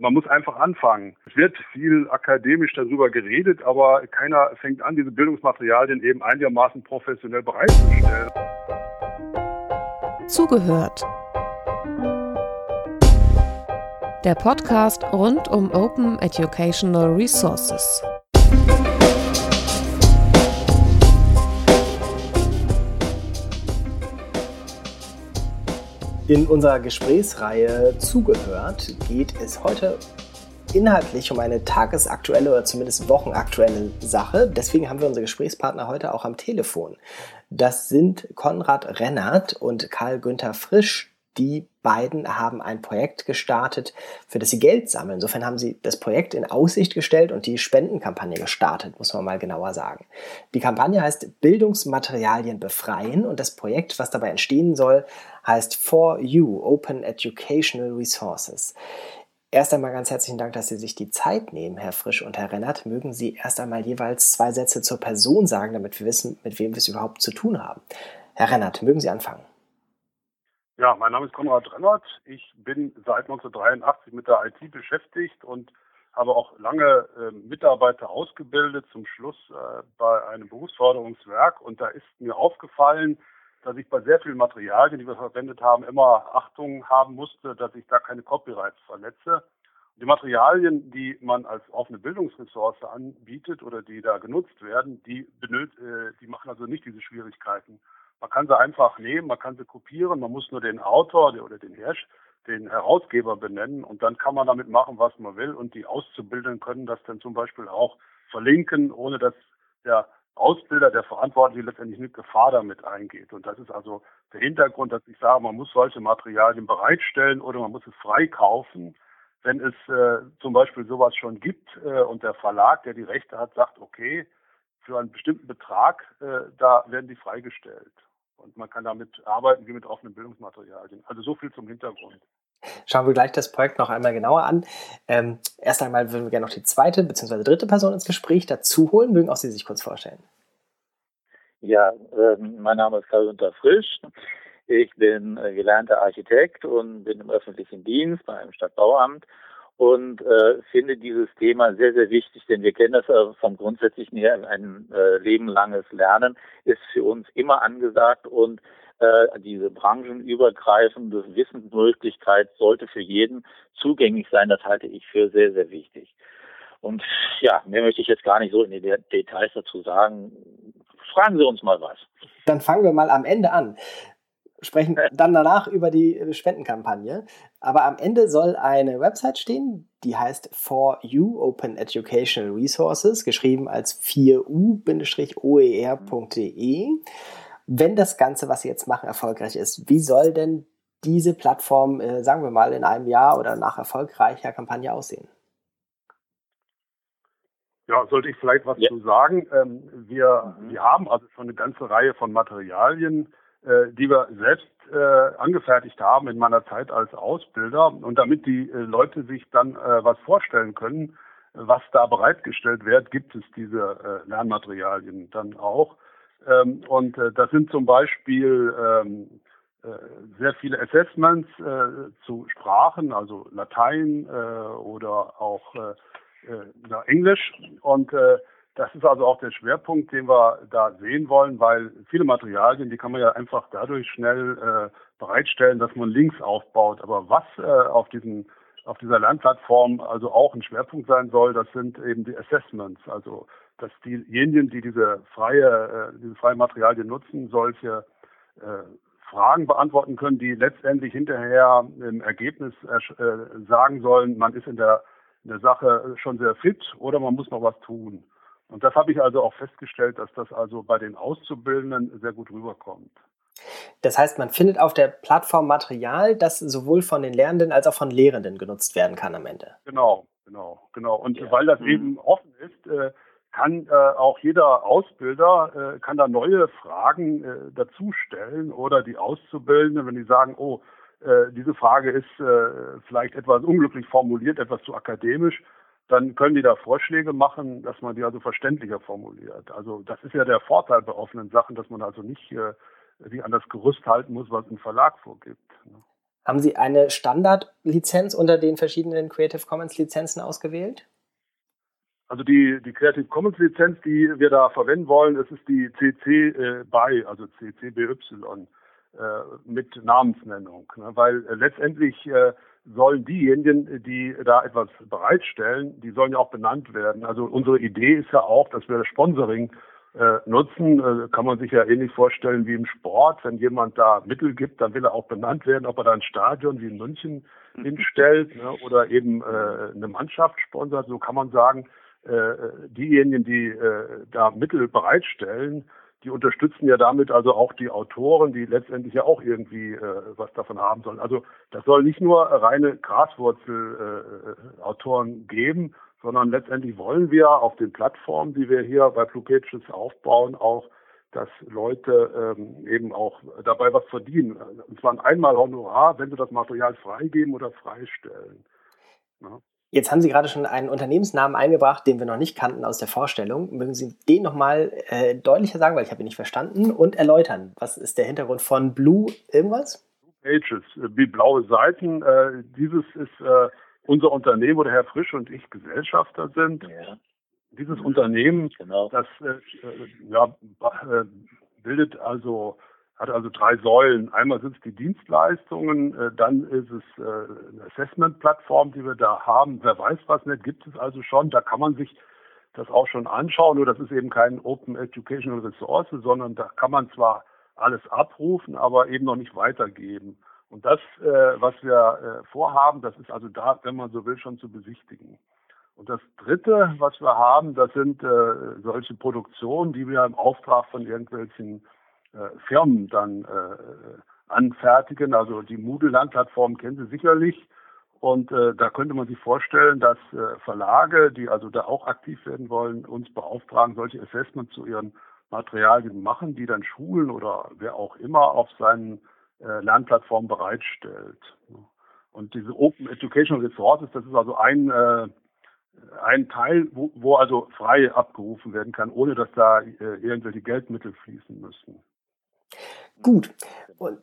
Man muss einfach anfangen. Es wird viel akademisch darüber geredet, aber keiner fängt an, diese Bildungsmaterialien eben einigermaßen professionell bereitzustellen. Zugehört. Der Podcast rund um Open Educational Resources. In unserer Gesprächsreihe Zugehört geht es heute inhaltlich um eine tagesaktuelle oder zumindest wochenaktuelle Sache. Deswegen haben wir unsere Gesprächspartner heute auch am Telefon. Das sind Konrad Rennert und Karl Günther Frisch, die beiden haben ein Projekt gestartet, für das sie Geld sammeln. Insofern haben sie das Projekt in Aussicht gestellt und die Spendenkampagne gestartet, muss man mal genauer sagen. Die Kampagne heißt Bildungsmaterialien befreien und das Projekt, was dabei entstehen soll, heißt For You Open Educational Resources. Erst einmal ganz herzlichen Dank, dass Sie sich die Zeit nehmen, Herr Frisch und Herr Rennert. Mögen Sie erst einmal jeweils zwei Sätze zur Person sagen, damit wir wissen, mit wem wir es überhaupt zu tun haben. Herr Rennert, mögen Sie anfangen? Ja, mein Name ist Konrad Rennert. Ich bin seit 1983 mit der IT beschäftigt und habe auch lange äh, Mitarbeiter ausgebildet, zum Schluss äh, bei einem Berufsförderungswerk. Und da ist mir aufgefallen, dass ich bei sehr vielen Materialien, die wir verwendet haben, immer Achtung haben musste, dass ich da keine Copyrights verletze. Die Materialien, die man als offene Bildungsressource anbietet oder die da genutzt werden, die, benöt, äh, die machen also nicht diese Schwierigkeiten. Man kann sie einfach nehmen, man kann sie kopieren, man muss nur den Autor oder den Herrsch, den Herausgeber benennen und dann kann man damit machen, was man will und die Auszubildenden können das dann zum Beispiel auch verlinken, ohne dass der Ausbilder, der Verantwortliche letztendlich mit Gefahr damit eingeht. Und das ist also der Hintergrund, dass ich sage, man muss solche Materialien bereitstellen oder man muss es freikaufen. Wenn es äh, zum Beispiel sowas schon gibt äh, und der Verlag, der die Rechte hat, sagt, okay, für einen bestimmten Betrag, äh, da werden die freigestellt. Und man kann damit arbeiten wie mit offenen Bildungsmaterialien. Also so viel zum Hintergrund. Schauen wir gleich das Projekt noch einmal genauer an. Ähm, erst einmal würden wir gerne noch die zweite bzw. dritte Person ins Gespräch dazu holen. Mögen auch Sie sich kurz vorstellen. Ja, äh, mein Name ist Karl-Günther Frisch. Ich bin äh, gelernter Architekt und bin im öffentlichen Dienst bei einem Stadtbauamt und äh, finde dieses Thema sehr, sehr wichtig, denn wir kennen das äh, vom Grundsätzlichen her, ein äh, lebenlanges Lernen ist für uns immer angesagt und äh, diese branchenübergreifende Wissensmöglichkeit sollte für jeden zugänglich sein. Das halte ich für sehr, sehr wichtig. Und ja, mehr möchte ich jetzt gar nicht so in die Details dazu sagen. Fragen Sie uns mal was. Dann fangen wir mal am Ende an sprechen dann danach über die Spendenkampagne. Aber am Ende soll eine Website stehen, die heißt For You Open Educational Resources, geschrieben als 4u-oer.de. Wenn das Ganze, was Sie jetzt machen, erfolgreich ist, wie soll denn diese Plattform, äh, sagen wir mal, in einem Jahr oder nach erfolgreicher Kampagne aussehen? Ja, sollte ich vielleicht was ja. zu sagen. Ähm, wir, mhm. wir haben also schon eine ganze Reihe von Materialien, äh, die wir selbst äh, angefertigt haben in meiner Zeit als Ausbilder. Und damit die äh, Leute sich dann äh, was vorstellen können, was da bereitgestellt wird, gibt es diese äh, Lernmaterialien dann auch. Ähm, und äh, das sind zum Beispiel ähm, äh, sehr viele Assessments äh, zu Sprachen, also Latein äh, oder auch äh, äh, Englisch. Und äh, das ist also auch der Schwerpunkt, den wir da sehen wollen, weil viele Materialien, die kann man ja einfach dadurch schnell äh, bereitstellen, dass man Links aufbaut. Aber was äh, auf diesen auf dieser Lernplattform also auch ein Schwerpunkt sein soll, das sind eben die Assessments, also dass diejenigen, die diese freie, äh, diese freien Materialien nutzen, solche äh, Fragen beantworten können, die letztendlich hinterher im Ergebnis äh, sagen sollen, man ist in der, in der Sache schon sehr fit oder man muss noch was tun. Und das habe ich also auch festgestellt, dass das also bei den Auszubildenden sehr gut rüberkommt. Das heißt, man findet auf der Plattform Material, das sowohl von den Lernenden als auch von Lehrenden genutzt werden kann am Ende. Genau, genau, genau. Und ja. weil das mhm. eben offen ist, äh, kann äh, auch jeder Ausbilder äh, kann da neue Fragen äh, dazu stellen oder die Auszubildenden, wenn die sagen, oh, äh, diese Frage ist äh, vielleicht etwas unglücklich formuliert, etwas zu akademisch, dann können die da Vorschläge machen, dass man die also verständlicher formuliert. Also das ist ja der Vorteil bei offenen Sachen, dass man also nicht äh, sich an das Gerüst halten muss, was ein Verlag vorgibt. Ne? Haben Sie eine Standardlizenz unter den verschiedenen Creative Commons Lizenzen ausgewählt? Also die, die Creative Commons Lizenz, die wir da verwenden wollen, das ist die CC äh, BY, also CC BY äh, mit Namensnennung. Ne? Weil äh, letztendlich sollen diejenigen, die da etwas bereitstellen, die sollen ja auch benannt werden. Also unsere Idee ist ja auch, dass wir das Sponsoring äh, nutzen. Äh, kann man sich ja ähnlich vorstellen wie im Sport. Wenn jemand da Mittel gibt, dann will er auch benannt werden, ob er da ein Stadion wie in München hinstellt ne, oder eben äh, eine Mannschaft sponsert. So kann man sagen, äh, diejenigen, die äh, da Mittel bereitstellen, die unterstützen ja damit also auch die Autoren, die letztendlich ja auch irgendwie äh, was davon haben sollen. Also das soll nicht nur reine Graswurzel-Autoren geben, sondern letztendlich wollen wir auf den Plattformen, die wir hier bei Blue Pages aufbauen, auch dass Leute ähm, eben auch dabei was verdienen. Und zwar ein einmal Honorar, wenn sie das Material freigeben oder freistellen. Ja. Jetzt haben Sie gerade schon einen Unternehmensnamen eingebracht, den wir noch nicht kannten aus der Vorstellung. Mögen Sie den nochmal äh, deutlicher sagen, weil ich habe ihn nicht verstanden, und erläutern. Was ist der Hintergrund von Blue irgendwas? Blue Pages, äh, wie blaue Seiten. Äh, dieses ist äh, unser Unternehmen, wo der Herr Frisch und ich Gesellschafter sind. Ja. Dieses Unternehmen, genau. das äh, äh ja, bildet also hat also drei Säulen. Einmal sind es die Dienstleistungen, äh, dann ist es äh, eine Assessment-Plattform, die wir da haben. Wer weiß was nicht, gibt es also schon. Da kann man sich das auch schon anschauen. Nur das ist eben kein Open Educational Resource, sondern da kann man zwar alles abrufen, aber eben noch nicht weitergeben. Und das, äh, was wir vorhaben, das ist also da, wenn man so will, schon zu besichtigen. Und das Dritte, was wir haben, das sind solche Produktionen, die wir im Auftrag von irgendwelchen äh, Firmen dann äh, anfertigen. Also die Moodle-Lernplattform kennen Sie sicherlich. Und äh, da könnte man sich vorstellen, dass äh, Verlage, die also da auch aktiv werden wollen, uns beauftragen, solche Assessments zu ihren Materialien machen, die dann Schulen oder wer auch immer auf seinen äh, Lernplattformen bereitstellt. Und diese Open Educational Resources, das ist also ein, äh, ein Teil, wo, wo also frei abgerufen werden kann, ohne dass da äh, irgendwelche Geldmittel fließen müssen. Gut. Und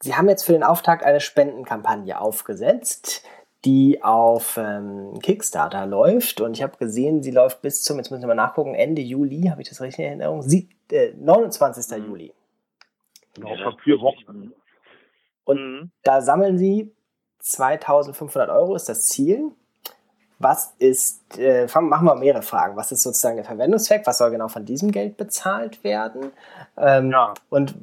Sie haben jetzt für den Auftakt eine Spendenkampagne aufgesetzt, die auf ähm, Kickstarter läuft. Und ich habe gesehen, sie läuft bis zum, jetzt müssen wir mal nachgucken, Ende Juli, habe ich das richtig in Erinnerung? Sie, äh, 29. Mhm. Juli. Genau, vor vier Wochen. Und mhm. da sammeln Sie 2500 Euro, ist das Ziel. Was ist, äh, machen wir mehrere Fragen. Was ist sozusagen der Verwendungszweck? Was soll genau von diesem Geld bezahlt werden? Ähm, ja. Und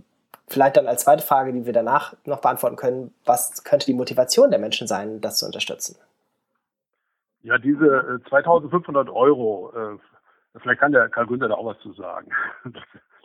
vielleicht dann als zweite Frage, die wir danach noch beantworten können, was könnte die Motivation der Menschen sein, das zu unterstützen? Ja, diese äh, 2500 Euro, äh, vielleicht kann der Karl Günther da auch was zu sagen.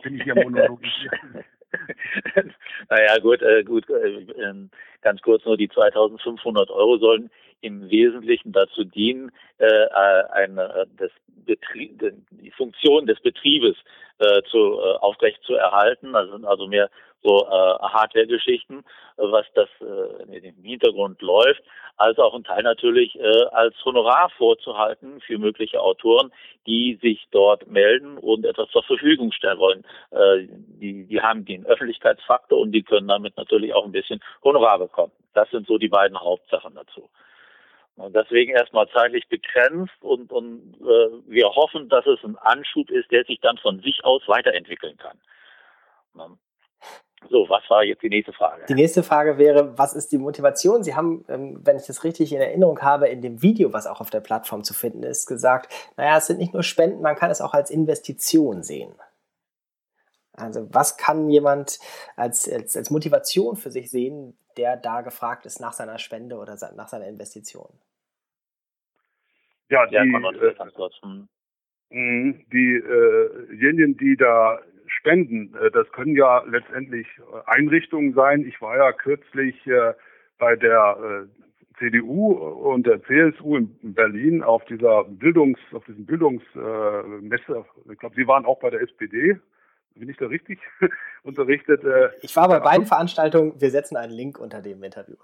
Bin ich hier monologisieren. naja, gut, äh, gut, äh, ähm, ganz kurz nur die 2500 Euro sollen im Wesentlichen dazu dienen, äh, eine, äh, das Betrieb, die Funktion des Betriebes äh, zu, äh, aufrecht zu erhalten. Also, also mehr so äh, Hardware-Geschichten, was das äh, im Hintergrund läuft, als auch ein Teil natürlich äh, als Honorar vorzuhalten für mögliche Autoren, die sich dort melden und etwas zur Verfügung stellen wollen. Äh, die, die haben den Öffentlichkeitsfaktor und die können damit natürlich auch ein bisschen Honorar bekommen. Das sind so die beiden Hauptsachen dazu. Und deswegen erstmal zeitlich begrenzt und, und äh, wir hoffen, dass es ein Anschub ist, der sich dann von sich aus weiterentwickeln kann. So, was war jetzt die nächste Frage? Die nächste Frage wäre, was ist die Motivation? Sie haben, ähm, wenn ich das richtig in Erinnerung habe, in dem Video, was auch auf der Plattform zu finden ist, gesagt, naja, es sind nicht nur Spenden, man kann es auch als Investition sehen. Also was kann jemand als, als, als Motivation für sich sehen, der da gefragt ist nach seiner Spende oder nach seiner Investition? Ja, die, äh, hm. mhm, diejenigen, die da spenden, äh, das können ja letztendlich äh, Einrichtungen sein. Ich war ja kürzlich äh, bei der CDU und der CSU in Berlin auf dieser Bildungs, auf diesem Bildungsmesse. Ich glaube, Sie waren auch bei der SPD. Bin ich da richtig unterrichtet? Ich war bei beiden Veranstaltungen. Wir setzen einen Link unter dem Interview.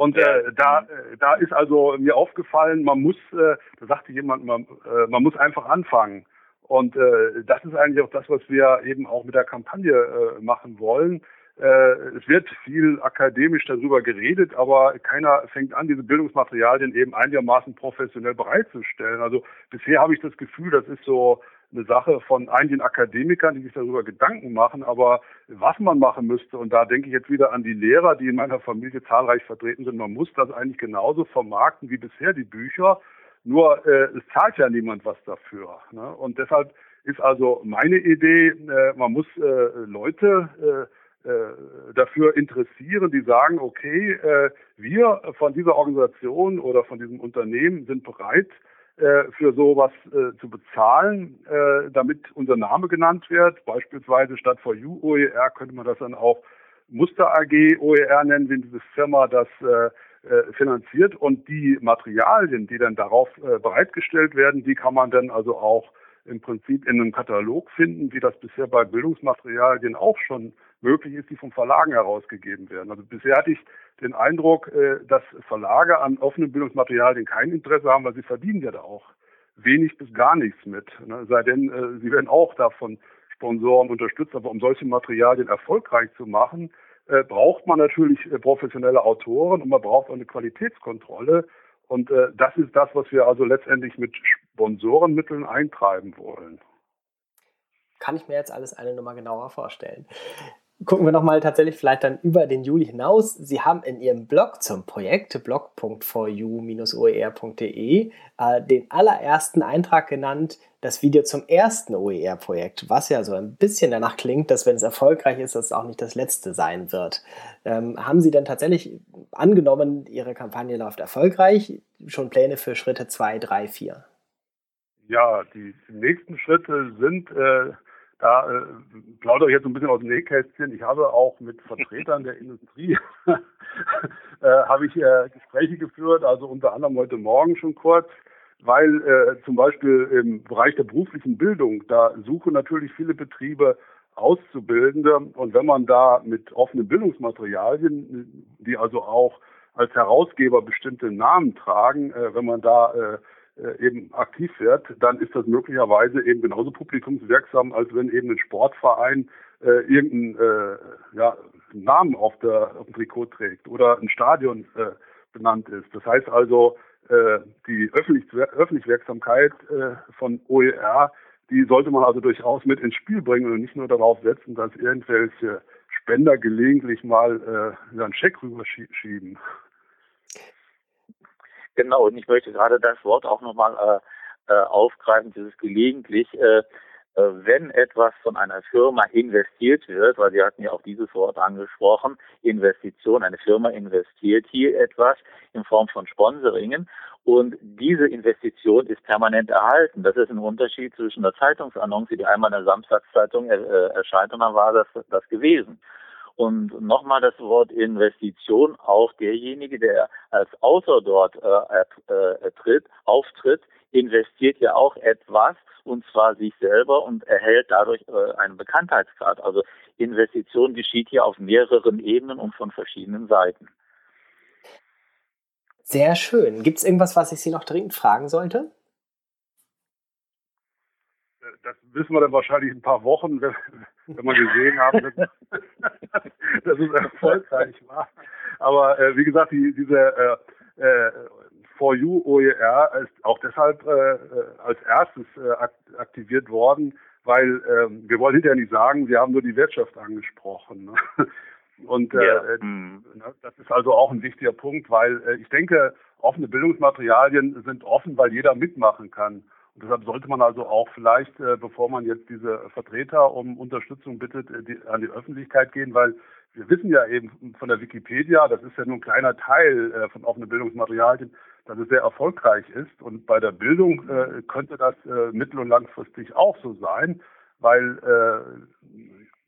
Und äh, da, äh, da ist also mir aufgefallen, man muss, äh, da sagte jemand, man, äh, man muss einfach anfangen. Und äh, das ist eigentlich auch das, was wir eben auch mit der Kampagne äh, machen wollen. äh, es wird viel akademisch darüber geredet, aber keiner fängt an, diese Bildungsmaterialien eben einigermaßen professionell bereitzustellen. Also bisher habe ich das Gefühl, das ist so eine Sache von einigen Akademikern, die sich darüber Gedanken machen, aber was man machen müsste, und da denke ich jetzt wieder an die Lehrer, die in meiner Familie zahlreich vertreten sind, man muss das eigentlich genauso vermarkten wie bisher die Bücher, nur äh, es zahlt ja niemand was dafür. Ne? Und deshalb ist also meine Idee, äh, man muss äh, Leute äh, äh, dafür interessieren, die sagen, okay, äh, wir von dieser Organisation oder von diesem Unternehmen sind bereit, für sowas äh, zu bezahlen, äh, damit unser Name genannt wird. Beispielsweise statt for you OER könnte man das dann auch Muster AG OER nennen, wenn diese Firma das äh, äh, finanziert. Und die Materialien, die dann darauf äh, bereitgestellt werden, die kann man dann also auch im Prinzip in einem Katalog finden, wie das bisher bei Bildungsmaterialien auch schon möglich ist, die vom Verlagen herausgegeben werden. Also bisher hatte ich den Eindruck, äh, dass Verlage an offenen Bildungsmaterialien kein Interesse haben, weil sie verdienen ja da auch wenig bis gar nichts mit. Ne? Sei denn, äh, sie werden auch davon Sponsoren unterstützt, aber um solche Materialien erfolgreich zu machen, äh, braucht man natürlich professionelle Autoren und man braucht auch eine Qualitätskontrolle. Und das ist das, was wir also letztendlich mit Sponsorenmitteln eintreiben wollen. Kann ich mir jetzt alles eine Nummer genauer vorstellen gucken wir nochmal tatsächlich vielleicht dann über den Juli hinaus. Sie haben in Ihrem Blog zum Projekt blog.4u-oer.de äh, den allerersten Eintrag genannt, das Video zum ersten OER-Projekt, was ja so ein bisschen danach klingt, dass wenn es erfolgreich ist, das auch nicht das letzte sein wird. Ähm, haben Sie denn tatsächlich angenommen, Ihre Kampagne läuft erfolgreich, schon Pläne für Schritte 2, 3, 4? Ja, die nächsten Schritte sind äh da äh, plaudere ich jetzt ein bisschen aus dem Nähkästchen. Ich habe auch mit Vertretern der Industrie äh, habe ich äh, Gespräche geführt, also unter anderem heute Morgen schon kurz, weil äh, zum Beispiel im Bereich der beruflichen Bildung, da suchen natürlich viele Betriebe Auszubildende und wenn man da mit offenen Bildungsmaterialien, die also auch als Herausgeber bestimmte Namen tragen, äh, wenn man da äh, eben aktiv wird, dann ist das möglicherweise eben genauso publikumswirksam, als wenn eben ein Sportverein äh, irgendeinen äh, ja, Namen auf, der, auf dem Trikot trägt oder ein Stadion äh, benannt ist. Das heißt also, äh, die Öffentlich Öffentlichwirksamkeit äh, von OER, die sollte man also durchaus mit ins Spiel bringen und nicht nur darauf setzen, dass irgendwelche Spender gelegentlich mal äh, einen Scheck rüberschieben. Genau, und ich möchte gerade das Wort auch nochmal äh, äh, aufgreifen, dieses gelegentlich, äh, äh, wenn etwas von einer Firma investiert wird, weil Sie hatten ja auch dieses Wort angesprochen, Investition, eine Firma investiert hier etwas in Form von Sponsoringen und diese Investition ist permanent erhalten. Das ist ein Unterschied zwischen der Zeitungsannonce, die einmal in der Samstagszeitung äh, erscheint und dann war das, das gewesen. Und nochmal das Wort Investition, auch derjenige, der als Autor dort äh, äh, tritt, auftritt, investiert ja auch etwas, und zwar sich selber und erhält dadurch äh, einen Bekanntheitsgrad. Also Investition geschieht hier auf mehreren Ebenen und von verschiedenen Seiten. Sehr schön. Gibt es irgendwas, was ich Sie noch dringend fragen sollte? das wissen wir dann wahrscheinlich in ein paar Wochen, wenn, wenn wir gesehen haben, dass, es erfolgreich war. Aber äh, wie gesagt, die, diese äh, äh, For You OER ist auch deshalb äh, als erstes äh, aktiviert worden, weil äh, wir wollen hinterher nicht sagen, wir haben nur die Wirtschaft angesprochen. Ne? Und äh, ja. Mhm. das ist also auch ein wichtiger Punkt, weil äh, ich denke, offene Bildungsmaterialien sind offen, weil jeder mitmachen kann. Deshalb sollte man also auch vielleicht, äh, bevor man jetzt diese Vertreter um Unterstützung bittet, äh, die, an die Öffentlichkeit gehen, weil wir wissen ja eben von der Wikipedia, das ist ja nur ein kleiner Teil äh, von offenen Bildungsmaterialien, dass es sehr erfolgreich ist. Und bei der Bildung äh, könnte das äh, mittel- und langfristig auch so sein, weil äh,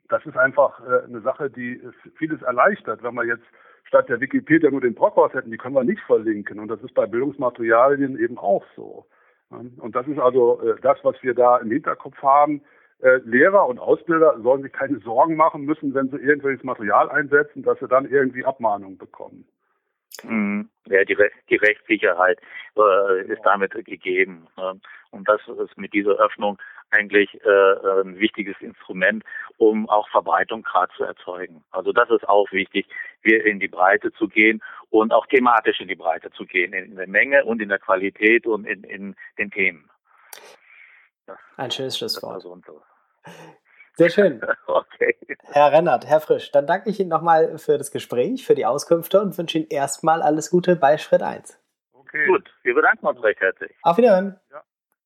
das ist einfach eine Sache, die vieles erleichtert. Wenn wir jetzt statt der Wikipedia nur den Brockhaus hätten, die können wir nicht verlinken. Und das ist bei Bildungsmaterialien eben auch so. Und das ist also äh, das, was wir da im Hinterkopf haben. Äh, Lehrer und Ausbilder sollen sich keine Sorgen machen müssen, wenn sie irgendwelches Material einsetzen, dass sie dann irgendwie Abmahnungen bekommen. Mhm. Ja, die, Recht, die Rechtssicherheit äh, ist damit gegeben. Ne? Und das ist mit dieser Öffnung eigentlich äh, ein wichtiges Instrument, um auch Verbreitung gerade zu erzeugen. Also das ist auch wichtig, wir in die Breite zu gehen und auch thematisch in die Breite zu gehen, in der Menge und in der Qualität und in, in den Themen. Ja. Ein schönes Schlusswort. Sehr schön. Okay. Herr Rennert, Herr Frisch, dann danke ich Ihnen nochmal für das Gespräch, für die Auskünfte und wünsche Ihnen erstmal alles Gute bei Schritt 1. Okay. Gut, wir bedanken uns recht herzlich. Auf Wiederhören. Ja.